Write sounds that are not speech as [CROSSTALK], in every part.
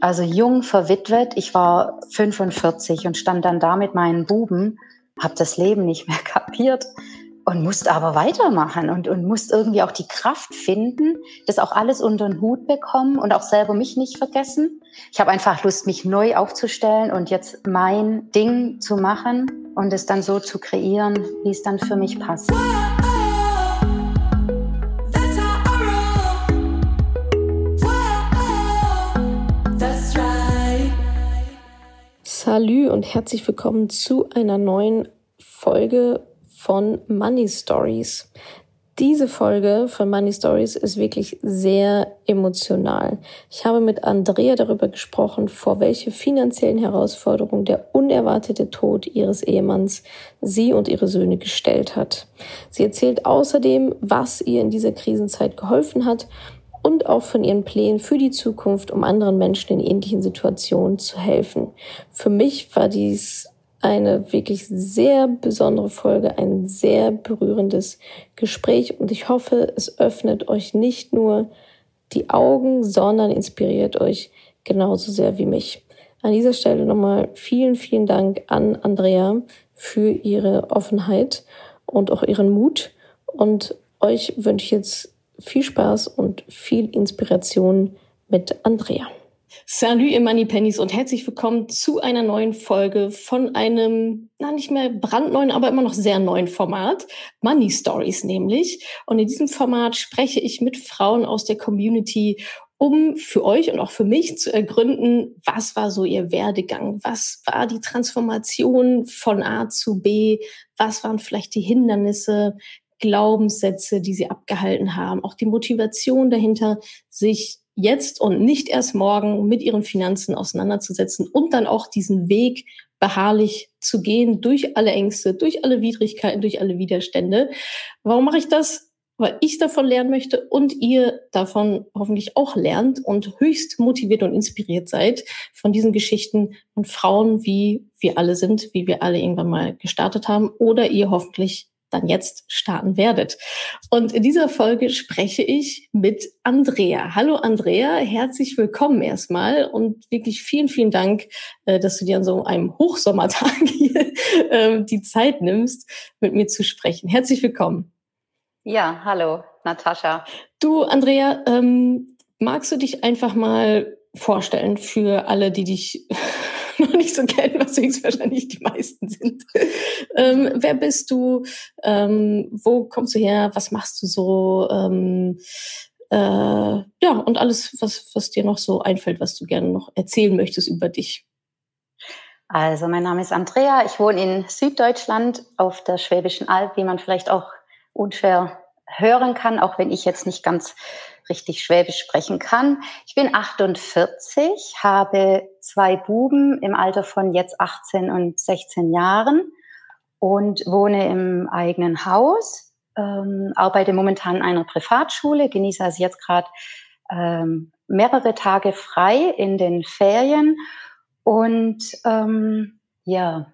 also jung verwitwet. Ich war 45 und stand dann da mit meinen Buben, habe das Leben nicht mehr [LAUGHS] kapiert und musste aber weitermachen und, und musste irgendwie auch die Kraft finden, das auch alles unter den Hut bekommen und auch selber mich nicht vergessen. Ich habe einfach Lust, mich neu aufzustellen und jetzt mein Ding zu machen und es dann so zu kreieren, wie es dann für mich passt. Salü und herzlich willkommen zu einer neuen Folge von Money Stories. Diese Folge von Money Stories ist wirklich sehr emotional. Ich habe mit Andrea darüber gesprochen, vor welche finanziellen Herausforderungen der unerwartete Tod ihres Ehemanns sie und ihre Söhne gestellt hat. Sie erzählt außerdem, was ihr in dieser Krisenzeit geholfen hat und auch von ihren Plänen für die Zukunft, um anderen Menschen in ähnlichen Situationen zu helfen. Für mich war dies eine wirklich sehr besondere Folge, ein sehr berührendes Gespräch und ich hoffe, es öffnet euch nicht nur die Augen, sondern inspiriert euch genauso sehr wie mich. An dieser Stelle nochmal vielen, vielen Dank an Andrea für ihre Offenheit und auch ihren Mut und euch wünsche ich jetzt viel Spaß und viel Inspiration mit Andrea. Salut ihr Money Pennies und herzlich willkommen zu einer neuen Folge von einem, na nicht mehr brandneuen, aber immer noch sehr neuen Format, Money Stories nämlich. Und in diesem Format spreche ich mit Frauen aus der Community, um für euch und auch für mich zu ergründen, was war so ihr Werdegang, was war die Transformation von A zu B, was waren vielleicht die Hindernisse, Glaubenssätze, die sie abgehalten haben, auch die Motivation dahinter, sich jetzt und nicht erst morgen mit ihren Finanzen auseinanderzusetzen und dann auch diesen Weg beharrlich zu gehen durch alle Ängste, durch alle Widrigkeiten, durch alle Widerstände. Warum mache ich das? Weil ich davon lernen möchte und ihr davon hoffentlich auch lernt und höchst motiviert und inspiriert seid von diesen Geschichten und Frauen, wie wir alle sind, wie wir alle irgendwann mal gestartet haben oder ihr hoffentlich dann jetzt starten werdet. Und in dieser Folge spreche ich mit Andrea. Hallo Andrea, herzlich willkommen erstmal und wirklich vielen, vielen Dank, äh, dass du dir an so einem Hochsommertag [LAUGHS] hier ähm, die Zeit nimmst, mit mir zu sprechen. Herzlich willkommen. Ja, hallo Natascha. Du Andrea, ähm, magst du dich einfach mal vorstellen für alle, die dich noch nicht so kennen, was höchstwahrscheinlich die meisten sind. ähm, wer bist du? Ähm, wo kommst du her? Was machst du so? Ähm, äh, ja, und alles, was, was dir noch so einfällt, was du gerne noch erzählen möchtest über dich. Also, mein Name ist Andrea. Ich wohne in Süddeutschland auf der Schwäbischen Alb, wie man vielleicht auch unschwer hören kann, auch wenn ich jetzt nicht ganz richtig Schwäbisch sprechen kann. Ich bin 48, habe zwei Buben im Alter von jetzt 18 und 16 Jahren und wohne im eigenen Haus, ähm, arbeite momentan in einer Privatschule, genieße also jetzt gerade ähm, mehrere Tage frei in den Ferien und ähm, ja,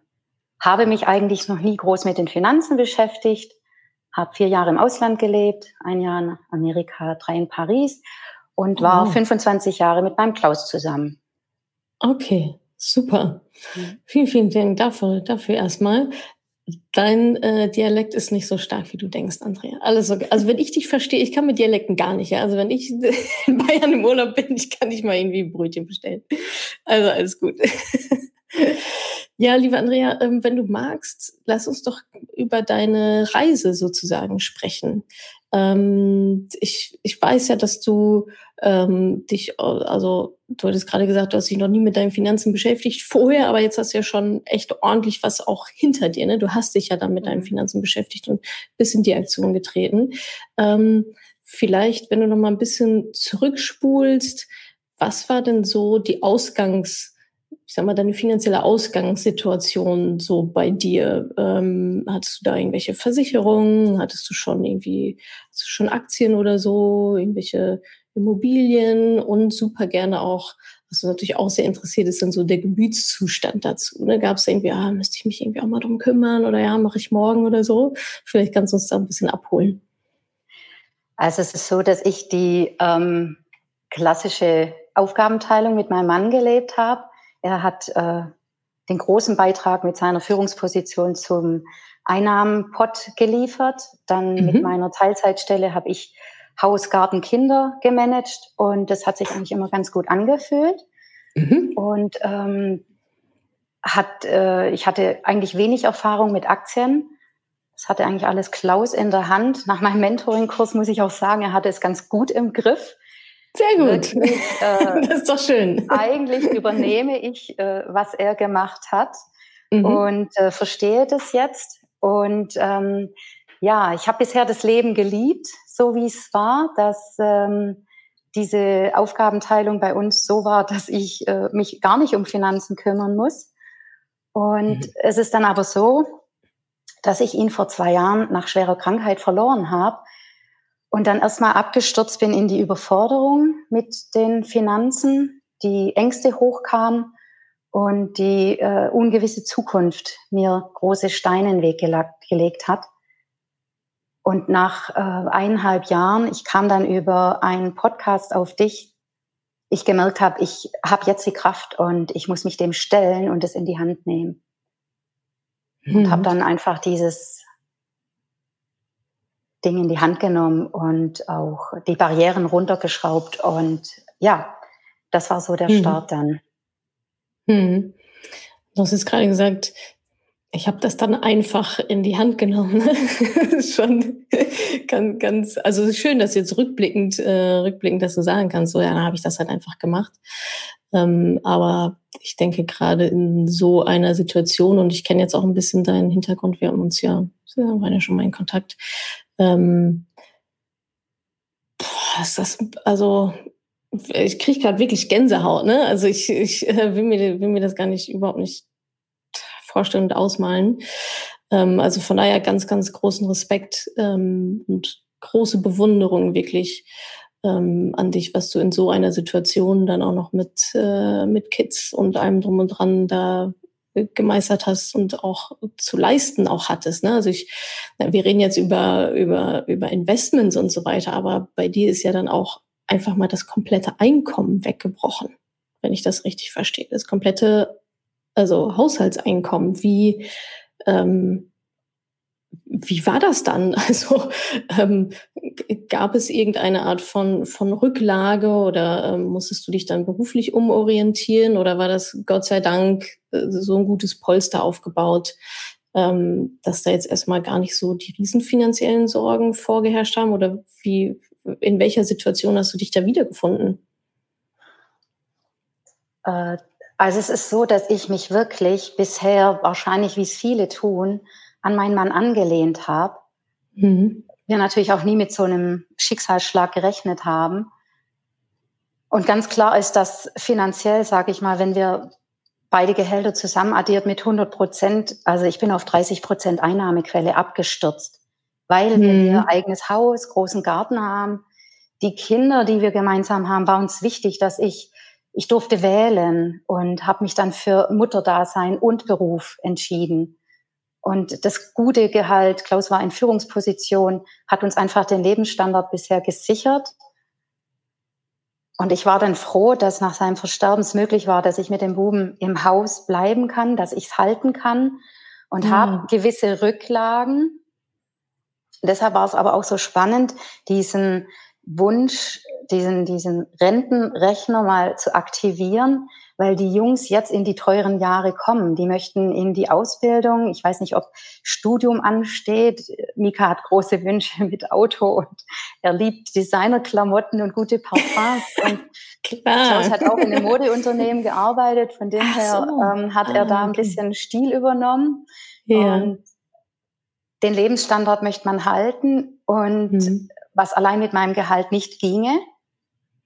habe mich eigentlich noch nie groß mit den Finanzen beschäftigt, habe vier Jahre im Ausland gelebt, ein Jahr in Amerika, drei in Paris und war oh. 25 Jahre mit meinem Klaus zusammen. Okay, super. Mhm. Vielen, vielen Dank dafür, dafür erstmal. Dein äh, Dialekt ist nicht so stark, wie du denkst, Andrea. Alles okay. Also wenn ich dich verstehe, ich kann mit Dialekten gar nicht. Ja? Also wenn ich [LAUGHS] in Bayern im Urlaub bin, ich kann nicht mal irgendwie ein Brötchen bestellen. Also alles gut. [LAUGHS] Ja, liebe Andrea, ähm, wenn du magst, lass uns doch über deine Reise sozusagen sprechen. Ähm, ich, ich weiß ja, dass du ähm, dich, also du hattest gerade gesagt, du hast dich noch nie mit deinen Finanzen beschäftigt vorher, aber jetzt hast du ja schon echt ordentlich was auch hinter dir. Ne? Du hast dich ja dann mit deinen mhm. Finanzen beschäftigt und bist in die Aktion getreten. Ähm, vielleicht, wenn du noch mal ein bisschen zurückspulst, was war denn so die Ausgangs- ich sag mal, deine finanzielle Ausgangssituation so bei dir? Ähm, hattest du da irgendwelche Versicherungen? Hattest du schon irgendwie, hast du schon Aktien oder so, irgendwelche Immobilien und super gerne auch, was natürlich auch sehr interessiert ist, dann so der Gemütszustand dazu. Ne? Gab es irgendwie, ah, müsste ich mich irgendwie auch mal drum kümmern oder ja, mache ich morgen oder so? Vielleicht kannst du uns da ein bisschen abholen. Also es ist so, dass ich die ähm, klassische Aufgabenteilung mit meinem Mann gelebt habe. Er hat äh, den großen Beitrag mit seiner Führungsposition zum Einnahmenpot geliefert. Dann mhm. mit meiner Teilzeitstelle habe ich Haus, Garten, Kinder gemanagt und das hat sich eigentlich immer ganz gut angefühlt. Mhm. Und ähm, hat, äh, ich hatte eigentlich wenig Erfahrung mit Aktien. Das hatte eigentlich alles Klaus in der Hand. Nach meinem Mentoring-Kurs muss ich auch sagen, er hatte es ganz gut im Griff. Sehr gut. Wirklich, äh, [LAUGHS] das ist doch schön. Eigentlich übernehme ich, äh, was er gemacht hat mhm. und äh, verstehe das jetzt. Und ähm, ja, ich habe bisher das Leben geliebt, so wie es war, dass ähm, diese Aufgabenteilung bei uns so war, dass ich äh, mich gar nicht um Finanzen kümmern muss. Und mhm. es ist dann aber so, dass ich ihn vor zwei Jahren nach schwerer Krankheit verloren habe und dann erstmal abgestürzt bin in die Überforderung mit den Finanzen, die Ängste hochkamen und die äh, ungewisse Zukunft mir große Steine in den Weg gelegt hat. Und nach äh, eineinhalb Jahren, ich kam dann über einen Podcast auf dich, ich gemerkt habe, ich habe jetzt die Kraft und ich muss mich dem stellen und es in die Hand nehmen. Mhm. Und habe dann einfach dieses Ding in die Hand genommen und auch die Barrieren runtergeschraubt. Und ja, das war so der mhm. Start dann. Mhm. Du hast jetzt gerade gesagt, ich habe das dann einfach in die Hand genommen. [LAUGHS] schon ganz, ganz, also schön, dass du jetzt rückblickend, äh, rückblickend das so sagen kannst. So, ja, dann habe ich das halt einfach gemacht. Ähm, aber ich denke gerade in so einer Situation und ich kenne jetzt auch ein bisschen deinen Hintergrund. Wir haben uns ja, wir waren ja schon mal in Kontakt. Ähm, boah, ist das, also ich kriege gerade wirklich Gänsehaut, ne? Also ich, ich äh, will, mir, will mir das gar nicht überhaupt nicht vorstellen und ausmalen. Ähm, also von daher ganz, ganz großen Respekt ähm, und große Bewunderung wirklich ähm, an dich, was du in so einer Situation dann auch noch mit, äh, mit Kids und allem drum und dran da gemeistert hast und auch zu leisten auch hattest. Ne? Also ich, wir reden jetzt über, über, über Investments und so weiter, aber bei dir ist ja dann auch einfach mal das komplette Einkommen weggebrochen, wenn ich das richtig verstehe. Das komplette also Haushaltseinkommen, wie, ähm, wie war das dann? [LAUGHS] Also ähm, gab es irgendeine Art von, von Rücklage oder ähm, musstest du dich dann beruflich umorientieren oder war das Gott sei Dank äh, so ein gutes Polster aufgebaut, ähm, dass da jetzt erstmal gar nicht so die riesenfinanziellen Sorgen vorgeherrscht haben oder wie, in welcher Situation hast du dich da wiedergefunden? Äh, also es ist so, dass ich mich wirklich bisher, wahrscheinlich wie es viele tun, an meinen Mann angelehnt habe. Mhm. Wir natürlich auch nie mit so einem Schicksalsschlag gerechnet haben. Und ganz klar ist, dass finanziell, sage ich mal, wenn wir beide Gehälter zusammen addiert mit 100 Prozent, also ich bin auf 30 Prozent Einnahmequelle abgestürzt, weil mhm. wir eigenes Haus, großen Garten haben. Die Kinder, die wir gemeinsam haben, war uns wichtig, dass ich ich durfte wählen und habe mich dann für Mutterdasein und Beruf entschieden. Und das gute Gehalt, Klaus war in Führungsposition, hat uns einfach den Lebensstandard bisher gesichert. Und ich war dann froh, dass nach seinem Versterben es möglich war, dass ich mit dem Buben im Haus bleiben kann, dass ich es halten kann und mhm. habe gewisse Rücklagen. Deshalb war es aber auch so spannend, diesen Wunsch, diesen, diesen Rentenrechner mal zu aktivieren, weil die Jungs jetzt in die teuren Jahre kommen. Die möchten in die Ausbildung. Ich weiß nicht, ob Studium ansteht. Mika hat große Wünsche mit Auto und er liebt Designerklamotten und gute Parfums. [LAUGHS] Und Klaus hat auch in einem Modeunternehmen gearbeitet. Von dem so. her ähm, hat er da ein ah, bisschen Stil übernommen. Ja. Und den Lebensstandard möchte man halten. Und mhm was allein mit meinem Gehalt nicht ginge,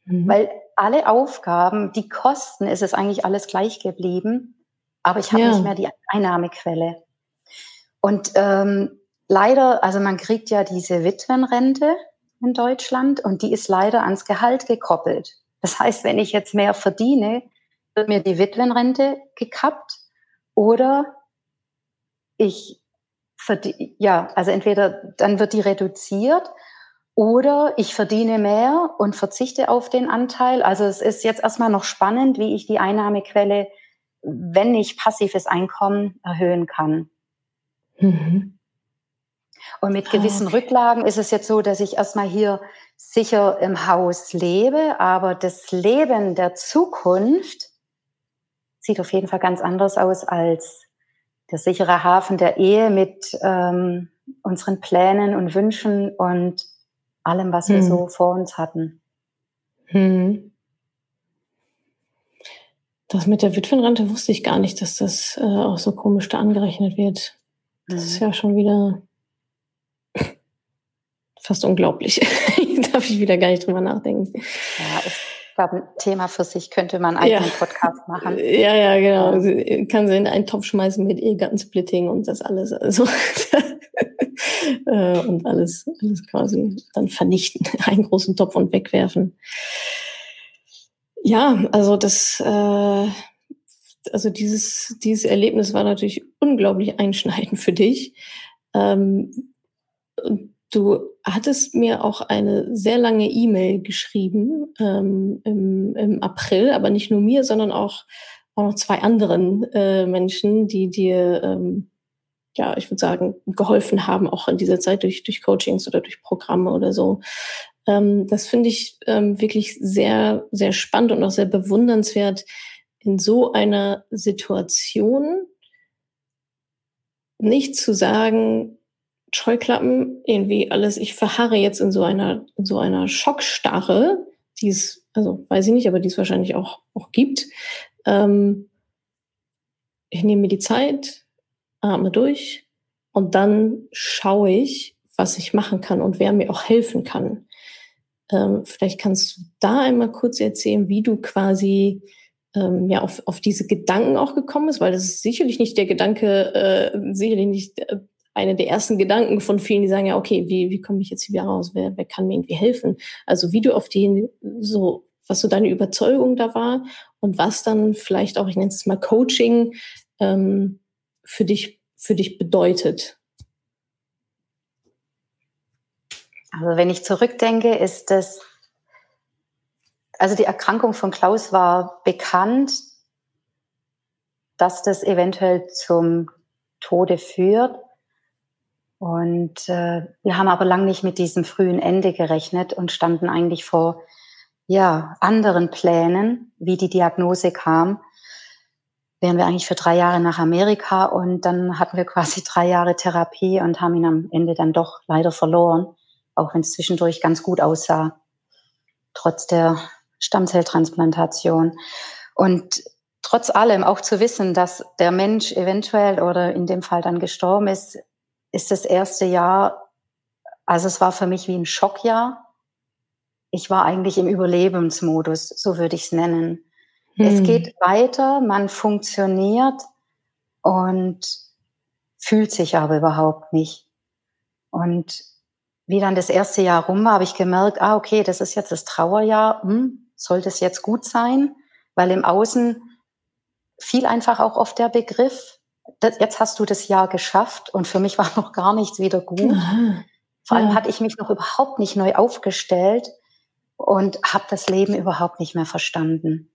mhm. weil alle Aufgaben, die Kosten, ist es eigentlich alles gleich geblieben, aber ich habe ja. nicht mehr die Einnahmequelle. Und ähm, leider, also man kriegt ja diese Witwenrente in Deutschland und die ist leider ans Gehalt gekoppelt. Das heißt, wenn ich jetzt mehr verdiene, wird mir die Witwenrente gekappt oder ich verdiene, ja, also entweder dann wird die reduziert Oder ich verdiene mehr und verzichte auf den Anteil. Also es ist jetzt erstmal noch spannend, wie ich die Einnahmequelle, wenn ich passives Einkommen erhöhen kann. Mhm. Und mit gewissen okay. Rücklagen ist es jetzt so, dass ich erstmal hier sicher im Haus lebe, aber das Leben der Zukunft sieht auf jeden Fall ganz anders aus als der sichere Hafen der Ehe mit ähm, unseren Plänen und Wünschen und allem, was wir hm. so vor uns hatten. Hm. Das mit der Witwenrente wusste ich gar nicht, dass das äh, auch so komisch da angerechnet wird. Das hm. ist ja schon wieder fast unglaublich. [LAUGHS] Darf ich wieder gar nicht drüber nachdenken. Ja, ich glaube, ein Thema für sich könnte man einen eigenen ja. Podcast machen. Ja, ja, genau. Also, kann sie in einen Topf schmeißen mit Ehegattensplitting und das alles. Also [LAUGHS] äh, und alles, alles quasi dann vernichten, [LAUGHS] einen großen Topf und wegwerfen. Ja, also das, äh, also dieses, dieses Erlebnis war natürlich unglaublich einschneidend für dich. Ähm, du hattest mir auch eine sehr lange E-Mail geschrieben ähm, im, im April, aber nicht nur mir, sondern auch, auch noch zwei anderen äh, Menschen, die dir ähm, ja, ich würde sagen, geholfen haben, auch in dieser Zeit durch, durch Coachings oder durch Programme oder so. Ähm, das finde ich ähm, wirklich sehr, sehr spannend und auch sehr bewundernswert, in so einer Situation nicht zu sagen, Scheuklappen, irgendwie alles, ich verharre jetzt in so einer, in so einer Schockstarre, die es, also weiß ich nicht, aber die es wahrscheinlich auch, auch gibt. Ähm, ich nehme mir die Zeit, atme durch und dann schaue ich, was ich machen kann und wer mir auch helfen kann. Ähm, vielleicht kannst du da einmal kurz erzählen, wie du quasi ähm, ja auf, auf diese Gedanken auch gekommen bist, weil das ist sicherlich nicht der Gedanke, äh, sicherlich nicht äh, eine der ersten Gedanken von vielen, die sagen ja, okay, wie, wie komme ich jetzt hier raus? Wer, wer kann mir irgendwie helfen? Also wie du auf die so, was so deine Überzeugung da war und was dann vielleicht auch, ich nenne es mal Coaching, ähm, für dich, für dich bedeutet? Also wenn ich zurückdenke, ist das, also die Erkrankung von Klaus war bekannt, dass das eventuell zum Tode führt. Und äh, wir haben aber lang nicht mit diesem frühen Ende gerechnet und standen eigentlich vor ja, anderen Plänen, wie die Diagnose kam wären wir eigentlich für drei Jahre nach Amerika und dann hatten wir quasi [LAUGHS] drei Jahre Therapie und haben ihn am Ende dann doch leider verloren, auch wenn es zwischendurch ganz gut aussah, trotz der Stammzelltransplantation. Und trotz allem auch zu wissen, dass der Mensch eventuell oder in dem Fall dann gestorben ist, ist das erste Jahr, also es war für mich wie ein Schockjahr. Ich war eigentlich im Überlebensmodus, so würde ich es nennen. Hm. Es geht weiter, man funktioniert und fühlt sich aber überhaupt nicht. Und wie dann das erste Jahr rum war, habe ich gemerkt, ah, okay, das ist jetzt das Trauerjahr, hm, soll das jetzt gut sein? Weil im Außen fiel einfach auch oft der Begriff, das, jetzt hast du das Jahr geschafft und für mich [LAUGHS] war noch gar nichts wieder gut. Aha. Vor allem ja. hatte ich mich noch überhaupt nicht neu aufgestellt und habe das Leben überhaupt nicht mehr verstanden.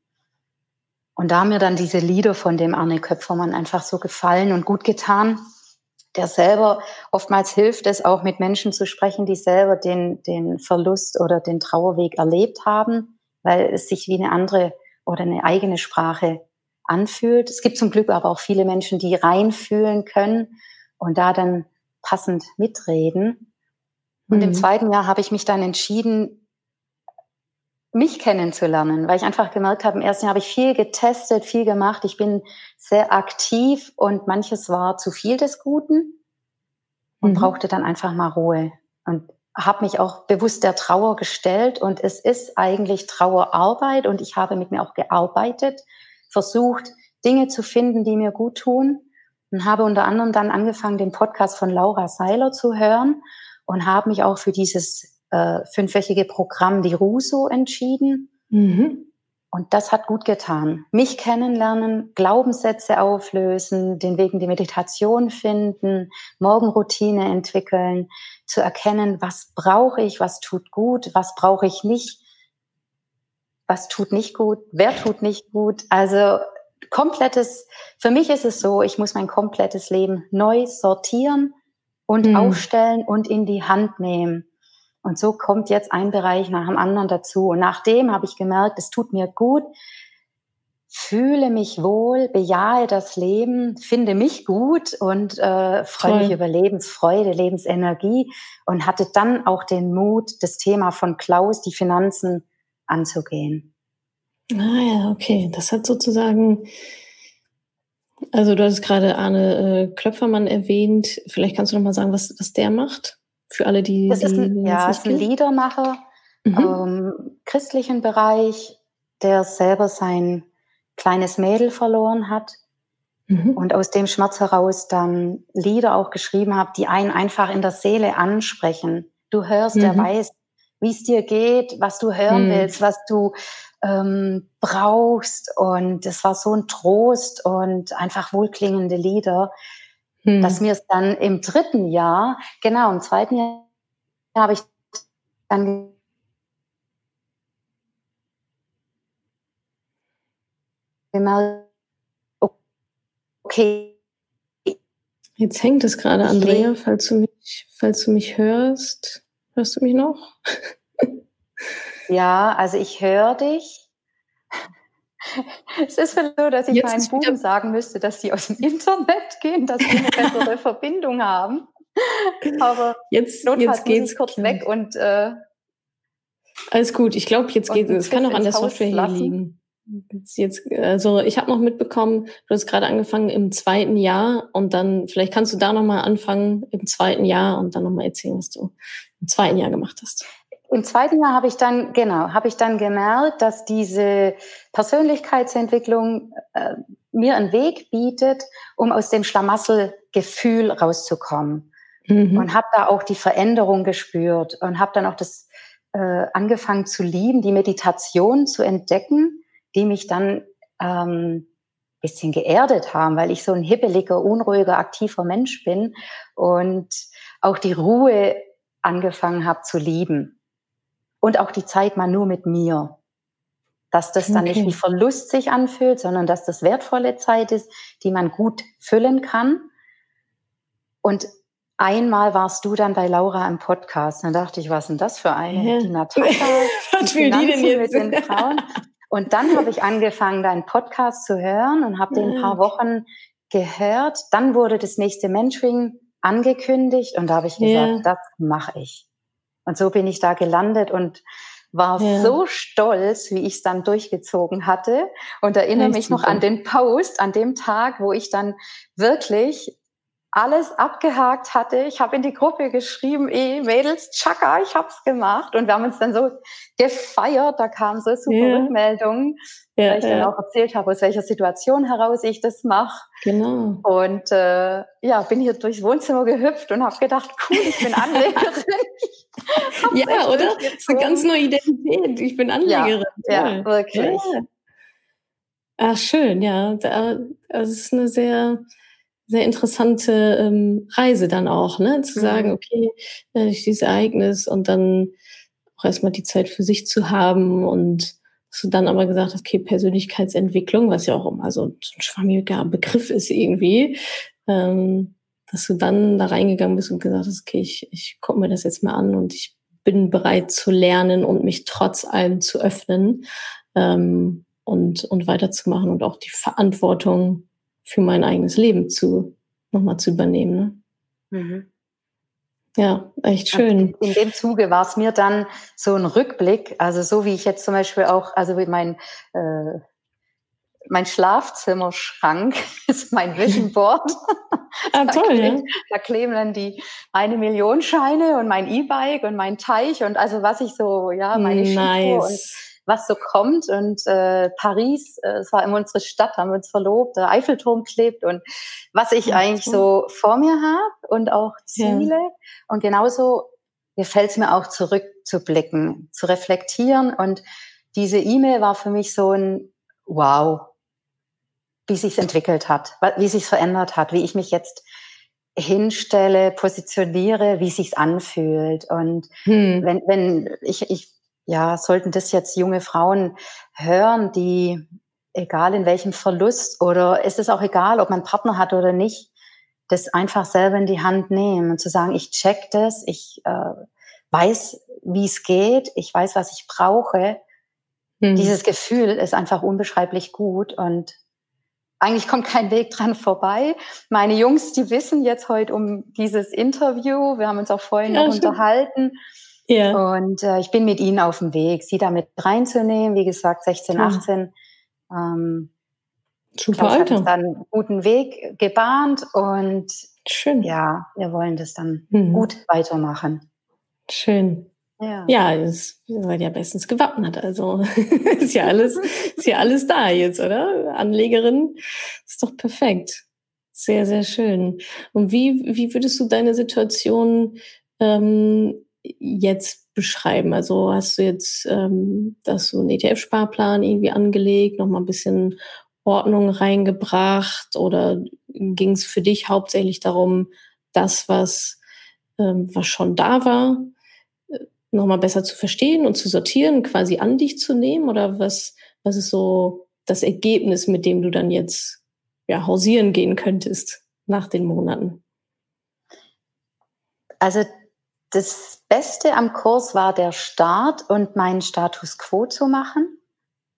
Und da haben mir dann diese Lieder von dem Arne Köpfermann einfach so gefallen und gut getan. Der selber, oftmals hilft es auch mit Menschen zu sprechen, die selber den, den Verlust oder den Trauerweg erlebt haben, weil es sich wie eine andere oder eine eigene Sprache anfühlt. Es gibt zum Glück aber auch viele Menschen, die reinfühlen können und da dann passend mitreden. Und mhm. im zweiten Jahr habe ich mich dann entschieden, mich kennenzulernen, weil ich einfach gemerkt habe, im ersten Jahr habe ich viel getestet, viel gemacht. Ich bin sehr aktiv und manches war zu viel des Guten und mhm. brauchte dann einfach mal Ruhe und habe mich auch bewusst der Trauer gestellt und es ist eigentlich Trauerarbeit und ich habe mit mir auch gearbeitet, versucht Dinge zu finden, die mir gut tun und habe unter anderem dann angefangen, den Podcast von Laura Seiler zu hören und habe mich auch für dieses äh, fünfwöchige Programm die Ruso entschieden. Mhm. Und das hat gut getan. Mich kennenlernen, Glaubenssätze auflösen, den Weg in die Meditation finden, Morgenroutine entwickeln, zu erkennen, was brauche ich, was tut gut, was brauche ich nicht, was tut nicht gut, wer tut nicht gut. Also komplettes, für mich ist es so, ich muss mein komplettes Leben neu sortieren und mhm. aufstellen und in die Hand nehmen. Und so kommt jetzt ein Bereich nach dem anderen dazu. Und nachdem habe ich gemerkt, es tut mir gut, fühle mich wohl, bejahe das Leben, finde mich gut und äh, freue mich über Lebensfreude, Lebensenergie und hatte dann auch den Mut, das Thema von Klaus, die Finanzen, anzugehen. Ah ja, okay. Das hat sozusagen, also du hast gerade Arne äh, Klöpfermann erwähnt. Vielleicht kannst du noch mal sagen, was, was der macht für alle, die. Das ist ein, ja, ist ein Liedermacher mhm. ähm, christlichen Bereich, der selber sein kleines Mädel verloren hat mhm. und aus dem Schmerz heraus dann Lieder auch geschrieben hat, die einen einfach in der Seele ansprechen. Du hörst, mhm. er weiß, wie es dir geht, was du hören mhm. willst, was du ähm, brauchst. Und es war so ein Trost und einfach wohlklingende Lieder, mhm. dass mir es dann im dritten Jahr, genau, im zweiten Jahr habe ich dann gemerkt, okay. Jetzt hängt es gerade, Andrea, falls du mich, falls du mich hörst. Hörst du mich noch? [LAUGHS] ja, also ich höre dich. [LAUGHS] Es ist so, dass ich jetzt meinen Buben sagen müsste, dass sie aus dem [LAUGHS] Internet gehen, dass sie eine bessere [LAUGHS] Verbindung haben. Aber jetzt, jetzt geht's kurz weg und äh, alles gut. Ich glaube, jetzt geht es. Es kann auch an der Software hier liegen. Jetzt, also ich habe noch mitbekommen, du hast gerade angefangen im zweiten Jahr und dann vielleicht kannst du da noch mal anfangen im zweiten Jahr und dann noch mal erzählen, was du im zweiten Jahr gemacht hast. Im zweiten Jahr habe ich dann genau habe ich dann gemerkt, dass diese Persönlichkeitsentwicklung äh, mir einen Weg bietet, um aus dem Schlamassel-Gefühl rauszukommen mhm. und habe da auch die Veränderung gespürt und habe dann auch das äh, angefangen zu lieben, die Meditation zu entdecken die mich dann ähm, bisschen geerdet haben, weil ich so ein hibbeliger, unruhiger, aktiver Mensch bin und auch die Ruhe angefangen habe zu lieben. Und auch die Zeit mal nur mit mir. Dass das dann okay. nicht wie Verlust sich anfühlt, sondern dass das wertvolle Zeit ist, die man gut füllen kann. Und einmal warst du dann bei Laura im Podcast. Dann dachte ich, was ist denn das für eine? Ja. Die [LAUGHS] Natascha, was will die denn jetzt? mit den Frauen. Und dann habe ich angefangen, deinen Podcast zu hören und habe den ein paar Wochen gehört. Dann wurde das nächste Mentoring angekündigt und da habe ich gesagt, yeah. das mache ich. Und so bin ich da gelandet und war ja. so stolz, wie ich es dann durchgezogen hatte und erinnere Echt mich noch an den Post an dem Tag, wo ich dann wirklich alles abgehakt hatte. Ich habe in die Gruppe geschrieben, ey, Mädels, Chaka, ich hab's gemacht. Und wir haben uns dann so gefeiert, da kamen so super yeah. Rückmeldungen, ja, weil ich ja. dann auch erzählt habe, aus welcher Situation heraus ich das mache. Genau. Und äh, ja, bin hier durchs Wohnzimmer gehüpft und habe gedacht, cool, ich bin [LAUGHS] Anlegerin. ja, oder? Das ist eine ganz neue Identität. Ich bin Anlegerin. Ja, ja wirklich. Ja. Ach, schön, ja. Das ist eine sehr sehr interessante ähm, Reise dann auch, ne? Zu mhm. sagen, okay, äh, durch dieses Ereignis und dann auch erstmal die Zeit für sich zu haben und dass du dann aber gesagt hast, okay, Persönlichkeitsentwicklung, was ja auch immer so ein schwammiger Begriff ist irgendwie, ähm, dass du dann da reingegangen bist und gesagt hast, okay, ich, ich gucke mir das jetzt mal an und ich bin bereit zu lernen und mich trotz allem zu öffnen ähm, und, und weiterzumachen und auch die Verantwortung für mein eigenes Leben zu nochmal zu übernehmen. Ne? Mhm. Ja, echt schön. In dem Zuge war es mir dann so ein Rückblick, also so wie ich jetzt zum Beispiel auch, also wie mein äh, mein Schlafzimmerschrank [LAUGHS] ist mein Vision Board. [LAUGHS] ah, toll, da, klebt, ja. da kleben dann die eine Million Scheine und mein E-Bike und mein Teich und also was ich so, ja, meine nice. und was so kommt. Und äh, Paris, äh, es war immer unsere Stadt, haben wir uns verlobt, der Eiffelturm klebt und was ich ja, eigentlich so vor mir habe und auch Ziele. Ja. Und genauso gefällt es mir auch zurückzublicken, zu reflektieren und diese E-Mail war für mich so ein Wow, wie sich's entwickelt hat, wie sich's verändert hat, wie ich mich jetzt hinstelle, positioniere, wie sich's anfühlt. Und hm. wenn, wenn ich, ich, ja, sollten das jetzt junge Frauen hören, die, egal in welchem Verlust oder ist es auch egal, ob man einen Partner hat oder nicht, das einfach selber in die Hand nehmen und zu sagen, ich check das, ich äh, weiß, wie es geht, ich weiß, was ich brauche. Hm. Dieses Gefühl ist einfach unbeschreiblich gut und eigentlich kommt kein Weg dran vorbei. Meine Jungs, die wissen jetzt heute um dieses Interview. Wir haben uns auch vorhin ja, noch schön. unterhalten. Ja. Und äh, ich bin mit ihnen auf dem Weg, sie damit reinzunehmen. Wie gesagt, 16, ja. 18. Ähm, Super, glaub, Alter. dann einen guten Weg gebahnt und Schön. ja, wir wollen das dann mhm. gut weitermachen. Schön. Ja, ja ist, seid ja bestens gewappnet. Also [LAUGHS] ist ja alles, ist ja alles da jetzt, oder? Anlegerin ist doch perfekt. Sehr, sehr schön. Und wie, wie würdest du deine Situation ähm, jetzt beschreiben? Also hast du jetzt ähm, das so einen ETF-Sparplan irgendwie angelegt, nochmal ein bisschen Ordnung reingebracht oder ging es für dich hauptsächlich darum, das, was, ähm, was schon da war, nochmal besser zu verstehen und zu sortieren, quasi an dich zu nehmen? Oder was, was ist so das Ergebnis, mit dem du dann jetzt ja, hausieren gehen könntest nach den Monaten? Also das Beste am Kurs war der Start und meinen Status quo zu machen,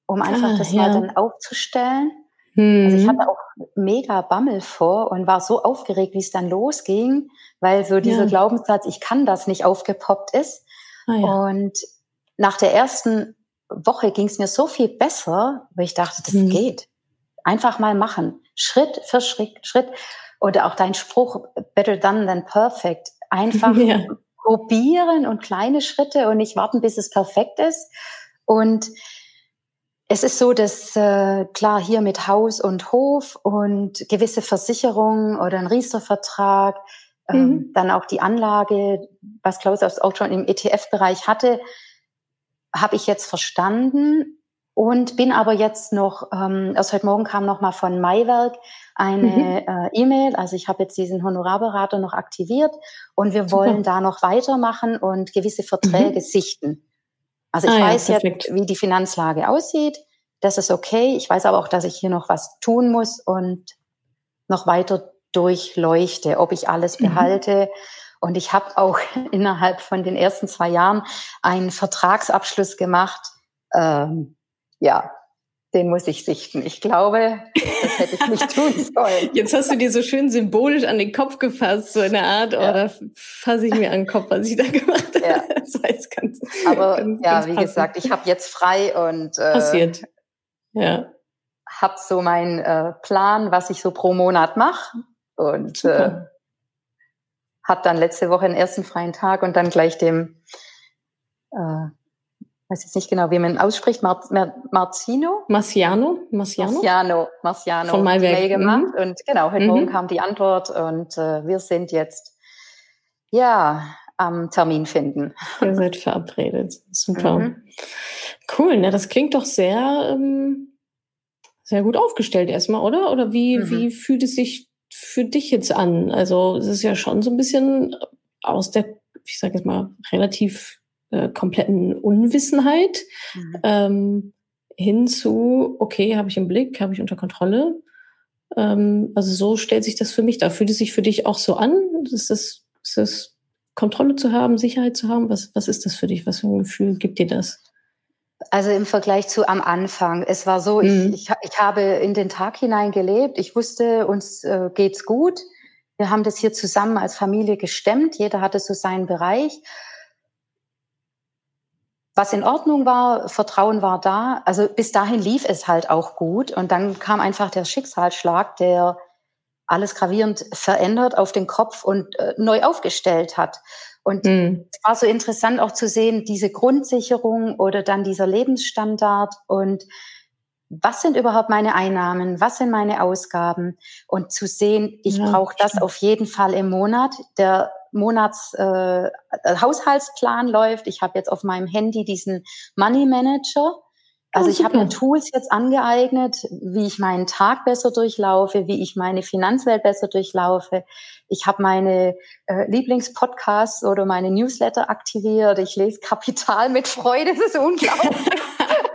um einfach ah, das ja. mal dann aufzustellen. Mhm. Also ich mhm. hatte auch mega Bammel vor und war so aufgeregt, wie es dann losging, weil so dieser ja. Glaubenssatz, ich kann das nicht aufgepoppt ist. Ah, ja. Und nach der ersten Woche ging es mir so viel besser, weil ich dachte, das mhm. geht. Einfach mal machen. Schritt für Schritt, Schritt. Oder auch dein Spruch, better done than perfect. [LAUGHS] Einfach ja. Probieren und kleine Schritte und nicht warten, bis es perfekt ist. Und es ist so, dass äh, klar hier mit Haus und Hof und gewisse Versicherungen oder ein Riester-Vertrag, ähm, mhm. dann auch die Anlage, was Klaus auch schon im ETF-Bereich hatte, habe ich jetzt verstanden und bin aber jetzt noch, ähm, erst heute Morgen kam noch mal von Maiwerk eine mhm. äh, E-Mail, also ich habe jetzt diesen Honorarberater noch aktiviert und wir Super. wollen da noch weitermachen und gewisse Verträge mhm. sichten. Also ich ah, weiß ja, jetzt, wie die Finanzlage aussieht. Das ist okay. Ich weiß aber auch, dass ich hier noch was tun muss und noch weiter durchleuchte, ob ich alles mhm. behalte. Und ich habe auch [LAUGHS] innerhalb von den ersten zwei Jahren einen Vertragsabschluss gemacht. Ähm, ja, den muss ich sichten. Ich glaube, das hätte ich nicht [LAUGHS] tun sollen. Jetzt hast du dir so schön symbolisch an den Kopf gefasst, so eine Art, ja. oder fasse ich mir an den Kopf, was ich da gemacht habe. Ja. [LAUGHS] Das heißt ganz, Aber ganz, ja, ganz wie gesagt, ich habe jetzt frei und äh, passiert. Ja. Habe so meinen äh, Plan, was ich so pro Monat mache und äh, habe dann letzte Woche den ersten freien Tag und dann gleich dem äh, weiß jetzt nicht genau, wie man ausspricht, Mar Mar Marzino? Marciano? Marciano? Marciano, Marciano. Von Mail mhm. gemacht. Mhm. Und genau, heute mhm. Morgen kam die Antwort und äh, wir sind jetzt, ja, am Termin finden. [LAUGHS] Ihr seid verabredet. Super. Mhm. Cool, ne? das klingt doch sehr, ähm, sehr gut aufgestellt erstmal, oder? Oder wie, mhm. wie fühlt es sich für dich jetzt an? Also es ist ja schon so ein bisschen aus der, ich sage jetzt mal, relativ äh, kompletten Unwissenheit mhm. ähm, hin zu, okay, habe ich im Blick, habe ich unter Kontrolle. Ähm, also so stellt sich das für mich dar. Fühlt es sich für dich auch so an? Ist das, ist das Kontrolle zu haben, Sicherheit zu haben? Was, was ist das für dich? Was für ein Gefühl gibt dir das? Also im Vergleich zu am Anfang. Es war so, mhm. ich, ich, ich habe in den Tag hinein gelebt. Ich wusste, uns äh, geht's gut. Wir haben das hier zusammen als Familie gestemmt. Jeder hatte so seinen Bereich was in Ordnung war, Vertrauen war da. Also bis dahin lief es halt auch gut. Und dann kam einfach der Schicksalsschlag, der alles gravierend verändert auf den Kopf und äh, neu aufgestellt hat. Und mhm. es war so interessant auch zu sehen, diese Grundsicherung oder dann dieser Lebensstandard und was sind überhaupt meine Einnahmen, was sind meine Ausgaben und zu sehen, ich ja, brauche das auf jeden Fall im Monat. Der Monats äh, Haushaltsplan läuft. Ich habe jetzt auf meinem Handy diesen Money Manager. Also ich habe mir Tools jetzt angeeignet, wie ich meinen Tag besser durchlaufe, wie ich meine Finanzwelt besser durchlaufe. Ich habe meine äh, Lieblingspodcasts oder meine Newsletter aktiviert. Ich lese Kapital mit Freude. Das ist unglaublich. [LAUGHS]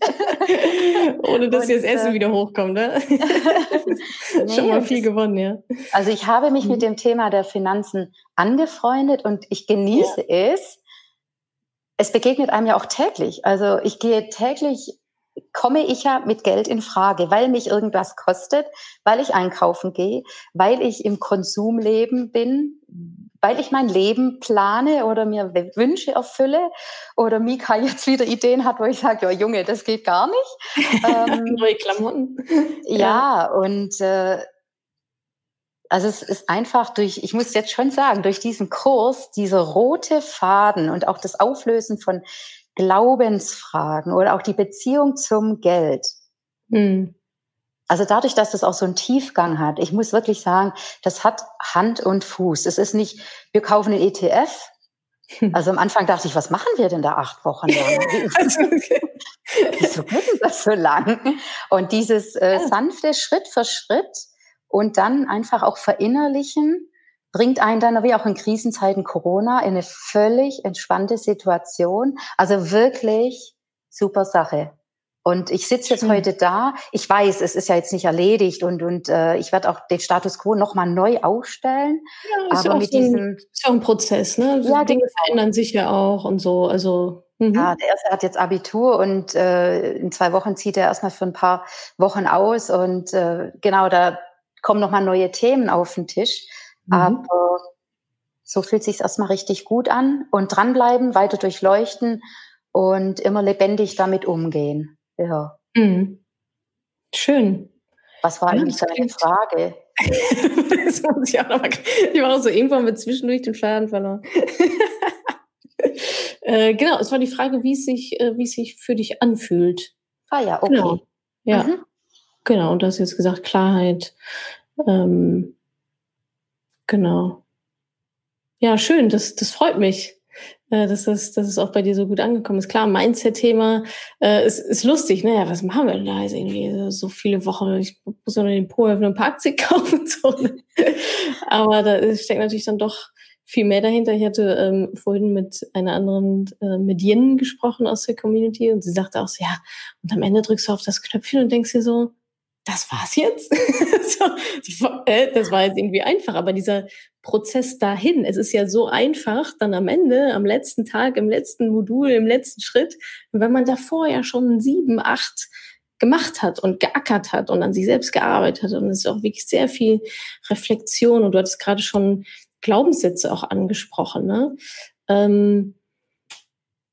[LAUGHS] Ohne dass und, das Essen äh, wieder hochkommt, ne? nee, [LAUGHS] Schon mal viel gewonnen, ja. Also ich habe mich mhm. mit dem Thema der Finanzen angefreundet und ich genieße ja. es, es begegnet einem ja auch täglich. Also ich gehe täglich, komme ich ja mit Geld in Frage, weil mich irgendwas kostet, weil ich einkaufen gehe, weil ich im Konsumleben bin, weil ich mein Leben plane oder mir Wünsche erfülle oder Mika [LAUGHS] jetzt wieder Ideen hat, wo ich sage, ja Junge, das geht gar nicht. [LAUGHS] ähm, Neue Klamotten. ja, und äh, also es ist einfach durch, ich muss jetzt schon sagen, durch diesen Kurs, dieser rote Faden und auch das Auflösen von Glaubensfragen oder auch die Beziehung zum Geld. Mhm. Also dadurch, dass das auch so einen Tiefgang hat, ich muss wirklich sagen, das hat Hand und Fuß. Es ist nicht, wir kaufen einen ETF. Also am Anfang dachte ich, was machen wir denn da acht Wochen lang? [LAUGHS] Wieso geht das so lang? Und dieses äh, sanfte Schritt für Schritt, und dann einfach auch verinnerlichen, bringt einen dann wie auch in Krisenzeiten Corona in eine völlig entspannte Situation. Also wirklich super Sache. Und ich sitze jetzt mhm. heute da. Ich weiß, es ist ja jetzt nicht erledigt und, und äh, ich werde auch den Status quo nochmal neu aufstellen. Ja, ist aber mit so ein, diesem ist auch ein Prozess, ne? Ja, Dinge genau. verändern sich ja auch und so. Also mhm. ja, der erste hat jetzt Abitur und äh, in zwei Wochen zieht er erstmal für ein paar Wochen aus und äh, genau da kommen nochmal neue Themen auf den Tisch. Mhm. Aber so fühlt sich erstmal richtig gut an und dranbleiben, weiter durchleuchten und immer lebendig damit umgehen. Ja. Mhm. Schön. Was war eigentlich deine Frage? [LAUGHS] das muss ich auch noch mal. Ich war auch so irgendwann mit zwischendurch den Faden verloren. [LAUGHS] äh, genau, es war die Frage, wie es sich, äh, wie es sich für dich anfühlt. Ah ja, okay. Genau. Ja. Mhm. Genau, und du hast jetzt gesagt, Klarheit. Ähm, genau. Ja, schön, das, das freut mich, dass, das, dass es auch bei dir so gut angekommen ist. Klar, Mindset-Thema äh, ist, ist lustig, ne? Ja, was machen wir denn da jetzt irgendwie so viele Wochen? Ich muss ja nur den Po öffnen, ein paar Aktien [LAUGHS] kaufen. So. Ne? Aber da steckt natürlich dann doch viel mehr dahinter. Ich hatte ähm, vorhin mit einer anderen äh, Medien gesprochen aus der Community und sie sagte auch so, ja, und am Ende drückst du auf das Knöpfchen und denkst dir so, das war's jetzt? [LAUGHS] äh, das war jetzt irgendwie einfach, aber dieser Prozess dahin, es ist ja so einfach, dann am Ende, am letzten Tag, im letzten Modul, im letzten Schritt, wenn man davor ja schon sieben, acht gemacht hat und geackert hat und an sich selbst gearbeitet hat. Und es ist auch wirklich sehr viel Reflexion. Und du hattest gerade schon Glaubenssätze auch angesprochen. Ne? Ähm,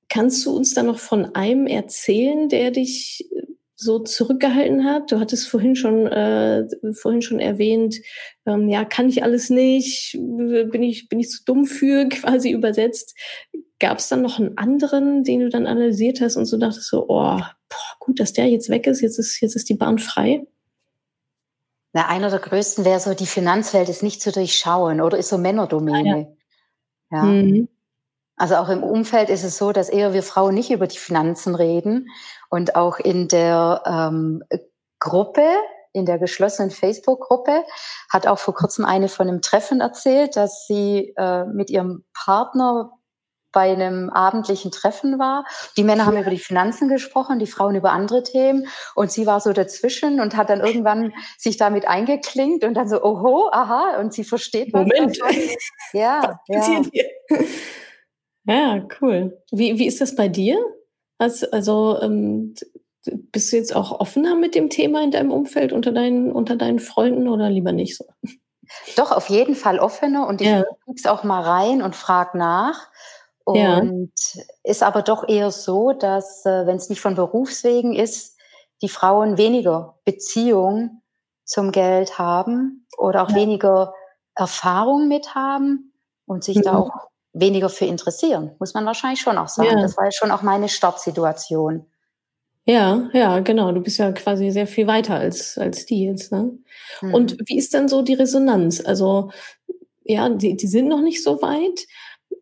kannst du uns da noch von einem erzählen, der dich so zurückgehalten hat. Du hattest vorhin schon, äh, vorhin schon erwähnt, ähm, ja, kann ich alles nicht, bin ich, bin ich zu dumm für, [LAUGHS] quasi übersetzt. Gab es dann noch einen anderen, den du dann analysiert hast und so dachtest so, oh, boah, gut, dass der jetzt weg ist, jetzt ist, jetzt ist die Bahn frei? Na, einer der größten wäre so, die Finanzwelt ist nicht zu durchschauen oder ist so Männerdomäne. Ja. ja. Mhm. Also auch im Umfeld ist es so, dass eher wir Frauen nicht über die Finanzen reden. Und auch in der ähm, Gruppe, in der geschlossenen Facebook-Gruppe, hat auch vor kurzem eine von einem Treffen erzählt, dass sie äh, mit ihrem Partner bei einem abendlichen Treffen war. Die Männer haben über die Finanzen gesprochen, die Frauen über andere Themen und sie war so dazwischen und hat dann irgendwann sich damit eingeklinkt und dann so, oho, aha, und sie versteht was Moment. Davon. Ja, [LAUGHS] ja. Ja, cool. Wie, wie ist das bei dir? Also, also ähm, bist du jetzt auch offener mit dem Thema in deinem Umfeld unter deinen, unter deinen Freunden oder lieber nicht so? Doch, auf jeden Fall offener und ich ja. guck's auch mal rein und frage nach. Und ja. ist aber doch eher so, dass, äh, wenn es nicht von Berufswegen ist, die Frauen weniger Beziehung zum Geld haben oder auch ja. weniger Erfahrung mit haben und sich mhm. da auch weniger für interessieren, muss man wahrscheinlich schon auch sagen. Ja. Das war ja schon auch meine Startsituation. Ja, ja, genau. Du bist ja quasi sehr viel weiter als, als die jetzt. Ne? Mhm. Und wie ist denn so die Resonanz? Also, ja, die, die sind noch nicht so weit.